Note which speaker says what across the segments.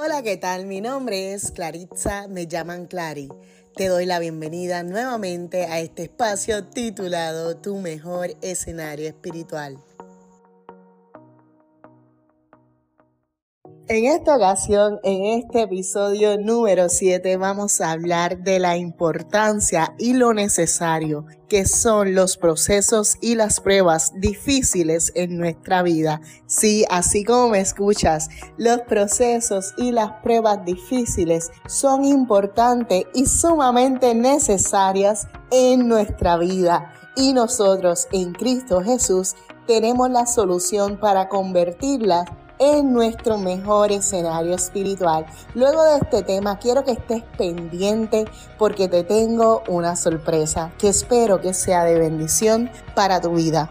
Speaker 1: Hola, ¿qué tal? Mi nombre es Claritza, me llaman Clary. Te doy la bienvenida nuevamente a este espacio titulado Tu mejor escenario espiritual. En esta ocasión, en este episodio número 7, vamos a hablar de la importancia y lo necesario que son los procesos y las pruebas difíciles en nuestra vida. Sí, así como me escuchas, los procesos y las pruebas difíciles son importantes y sumamente necesarias en nuestra vida. Y nosotros en Cristo Jesús tenemos la solución para convertirlas en nuestro mejor escenario espiritual. Luego de este tema, quiero que estés pendiente porque te tengo una sorpresa que espero que sea de bendición para tu vida.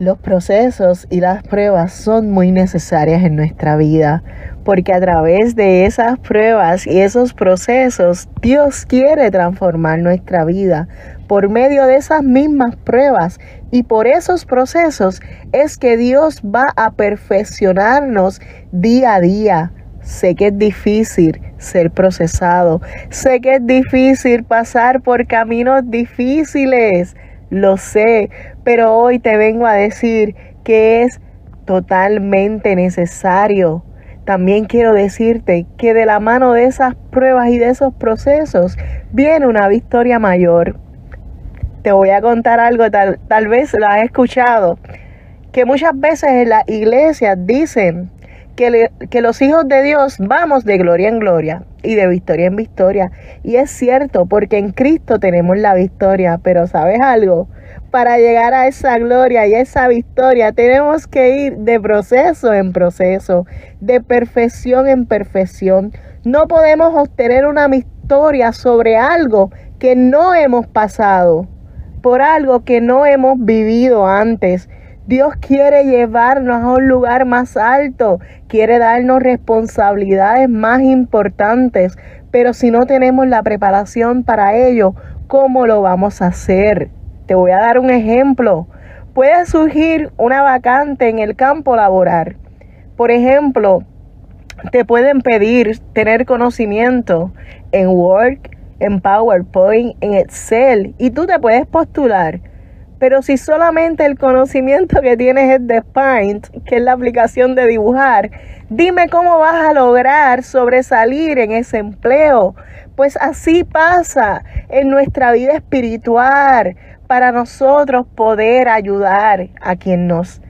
Speaker 1: Los procesos y las pruebas son muy necesarias en nuestra vida porque a través de esas pruebas y esos procesos Dios quiere transformar nuestra vida por medio de esas mismas pruebas y por esos procesos es que Dios va a perfeccionarnos día a día. Sé que es difícil ser procesado, sé que es difícil pasar por caminos difíciles, lo sé, pero hoy te vengo a decir que es totalmente necesario. También quiero decirte que de la mano de esas pruebas y de esos procesos viene una victoria mayor te voy a contar algo, tal, tal vez lo has escuchado, que muchas veces en la iglesia dicen que los hijos de Dios vamos de gloria en gloria y de victoria en victoria. Y es cierto, porque en Cristo tenemos la victoria, pero ¿sabes algo? Para llegar a esa gloria y esa victoria tenemos que ir de proceso en proceso, de perfección en perfección. No podemos obtener una victoria sobre algo que no hemos pasado por algo que no hemos vivido antes. Dios quiere llevarnos a un lugar más alto, quiere darnos responsabilidades más importantes, pero si no tenemos la preparación para ello, ¿cómo lo vamos a hacer? Te voy a dar un ejemplo. Puede surgir una vacante en el campo laboral. Por ejemplo, te pueden pedir tener conocimiento en Word, en PowerPoint, en Excel y tú te puedes postular. Pero si solamente el conocimiento que tienes es de Paint, que es la aplicación de dibujar, dime cómo vas a lograr sobresalir en ese empleo. Pues así pasa en nuestra vida espiritual para nosotros poder ayudar a quien nos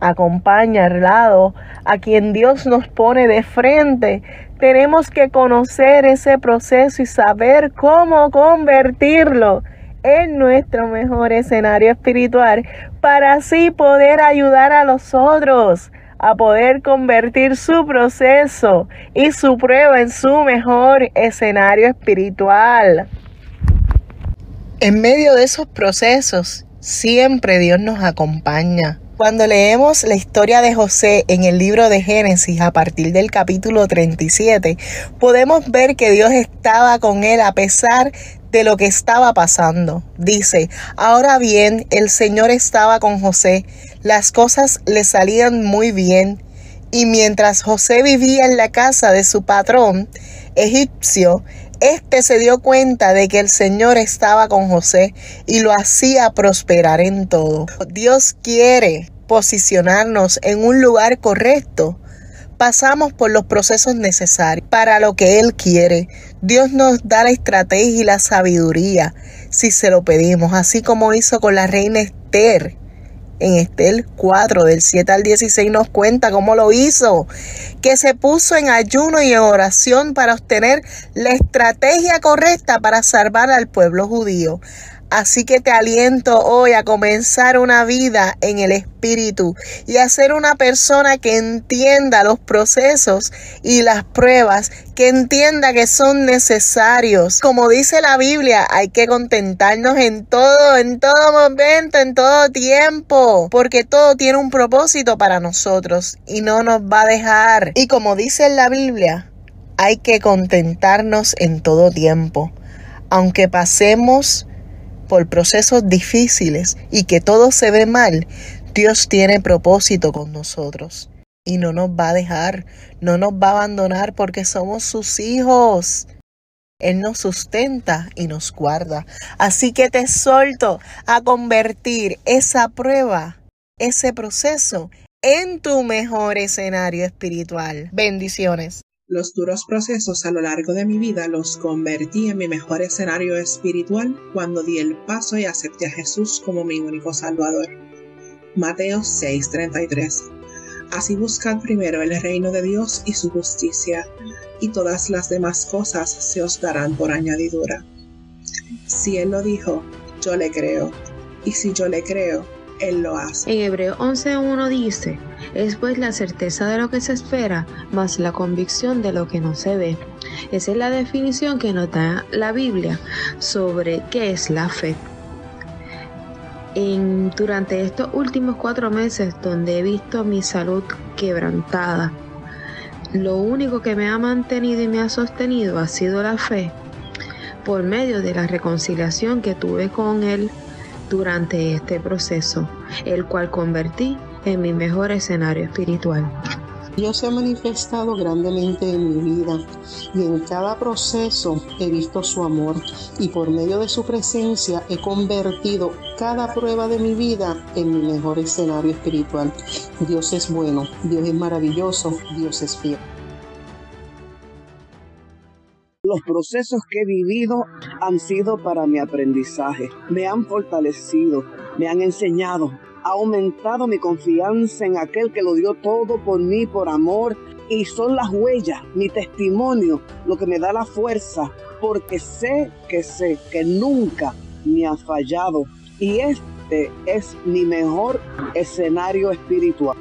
Speaker 1: acompaña al lado, a quien Dios nos pone de frente. Tenemos que conocer ese proceso y saber cómo convertirlo en nuestro mejor escenario espiritual para así poder ayudar a los otros a poder convertir su proceso y su prueba en su mejor escenario espiritual. En medio de esos procesos, siempre Dios nos acompaña. Cuando leemos la historia de José en el libro de Génesis a partir del capítulo 37, podemos ver que Dios estaba con él a pesar de lo que estaba pasando. Dice, ahora bien, el Señor estaba con José, las cosas le salían muy bien, y mientras José vivía en la casa de su patrón egipcio, este se dio cuenta de que el Señor estaba con José y lo hacía prosperar en todo. Dios quiere posicionarnos en un lugar correcto. Pasamos por los procesos necesarios para lo que Él quiere. Dios nos da la estrategia y la sabiduría si se lo pedimos, así como hizo con la reina Esther en Estel 4 del 7 al 16 nos cuenta cómo lo hizo, que se puso en ayuno y en oración para obtener la estrategia correcta para salvar al pueblo judío. Así que te aliento hoy a comenzar una vida en el Espíritu y a ser una persona que entienda los procesos y las pruebas, que entienda que son necesarios. Como dice la Biblia, hay que contentarnos en todo, en todo momento, en todo tiempo, porque todo tiene un propósito para nosotros y no nos va a dejar. Y como dice la Biblia, hay que contentarnos en todo tiempo. Aunque pasemos por procesos difíciles y que todo se ve mal, Dios tiene propósito con nosotros. y no nos va a dejar, no nos va a abandonar porque somos sus hijos. Él nos sustenta y nos guarda. Así que te solto a convertir esa prueba, ese proceso, en tu mejor escenario espiritual. Bendiciones.
Speaker 2: Los duros procesos a lo largo de mi vida los convertí en mi mejor escenario espiritual cuando di el paso y acepté a Jesús como mi único Salvador. Mateo 6:33 Así buscad primero el reino de Dios y su justicia, y todas las demás cosas se os darán por añadidura. Si Él lo dijo, yo le creo, y si yo le creo, Él lo hace.
Speaker 3: En Hebreo 11.1 dice, es pues la certeza de lo que se espera, más la convicción de lo que no se ve. Esa es la definición que nos da la Biblia sobre qué es la fe. Durante estos últimos cuatro meses donde he visto mi salud quebrantada, lo único que me ha mantenido y me ha sostenido ha sido la fe por medio de la reconciliación que tuve con Él durante este proceso, el cual convertí en mi mejor escenario espiritual.
Speaker 4: Dios se ha manifestado grandemente en mi vida y en cada proceso he visto su amor y por medio de su presencia he convertido cada prueba de mi vida en mi mejor escenario espiritual. Dios es bueno, Dios es maravilloso, Dios es fiel.
Speaker 5: Los procesos que he vivido han sido para mi aprendizaje, me han fortalecido, me han enseñado ha aumentado mi confianza en aquel que lo dio todo por mí, por amor. Y son las huellas, mi testimonio, lo que me da la fuerza, porque sé que sé que nunca me ha fallado. Y este es mi mejor escenario espiritual.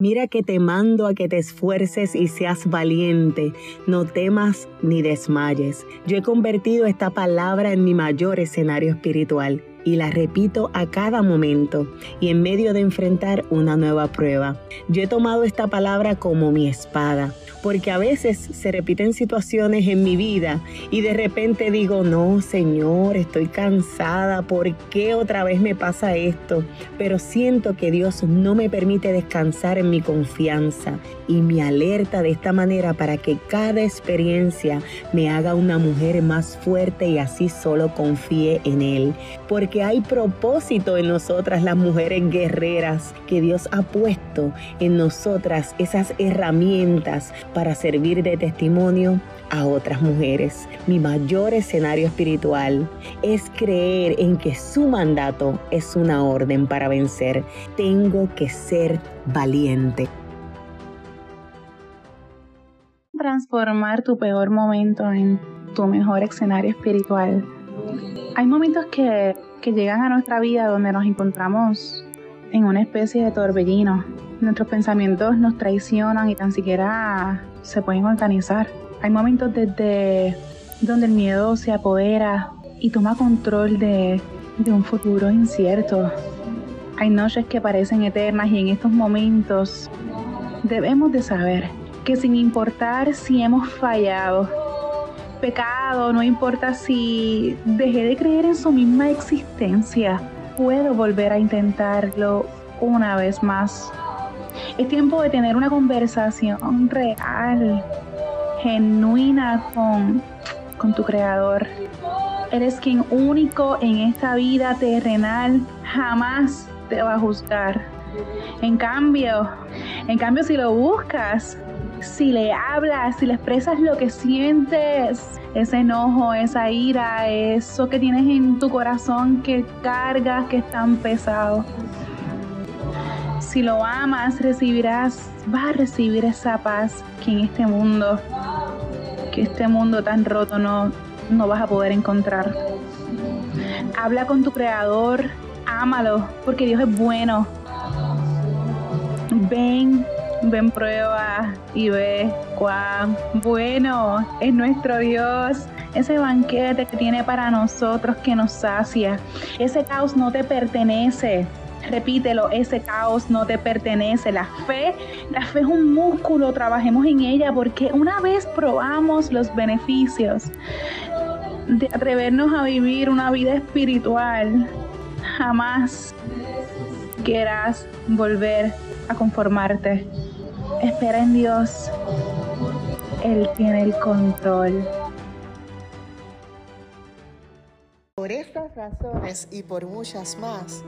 Speaker 6: Mira que te mando a que te esfuerces y seas valiente, no temas ni desmayes. Yo he convertido esta palabra en mi mayor escenario espiritual y la repito a cada momento y en medio de enfrentar una nueva prueba. Yo he tomado esta palabra como mi espada porque a veces se repiten situaciones en mi vida y de repente digo, no, Señor, estoy cansada, ¿por qué otra vez me pasa esto? Pero siento que Dios no me permite descansar en mi confianza y me alerta de esta manera para que cada experiencia me haga una mujer más fuerte y así solo confíe en Él. Porque hay propósito en nosotras las mujeres guerreras que Dios ha puesto en nosotras esas herramientas para servir de testimonio a otras mujeres. Mi mayor escenario espiritual es creer en que su mandato es una orden para vencer. Tengo que ser valiente.
Speaker 7: Transformar tu peor momento en tu mejor escenario espiritual. Hay momentos que, que llegan a nuestra vida donde nos encontramos en una especie de torbellino. Nuestros pensamientos nos traicionan y tan siquiera se pueden organizar. Hay momentos desde donde el miedo se apodera y toma control de, de un futuro incierto. Hay noches que parecen eternas y en estos momentos debemos de saber que sin importar si hemos fallado, pecado, no importa si dejé de creer en su misma existencia, puedo volver a intentarlo una vez más. Es tiempo de tener una conversación real, genuina con, con tu creador. Eres quien único en esta vida terrenal jamás te va a juzgar. En cambio, en cambio si lo buscas, si le hablas, si le expresas lo que sientes, ese enojo, esa ira, eso que tienes en tu corazón que cargas, que es tan pesado. Si lo amas, recibirás, vas a recibir esa paz que en este mundo, que este mundo tan roto no, no vas a poder encontrar. Habla con tu creador, ámalo, porque Dios es bueno. Ven ven prueba y ve cuán bueno es nuestro Dios. Ese banquete que tiene para nosotros que nos sacia. Ese caos no te pertenece. Repítelo, ese caos no te pertenece. La fe, la fe es un músculo, trabajemos en ella porque una vez probamos los beneficios de atrevernos a vivir una vida espiritual, jamás quieras volver a conformarte. Espera en Dios. Él tiene el control.
Speaker 1: Por estas razones y por muchas más,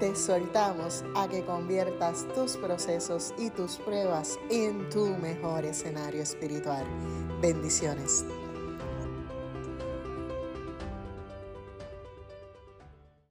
Speaker 1: te soltamos a que conviertas tus procesos y tus pruebas en tu mejor escenario espiritual. Bendiciones.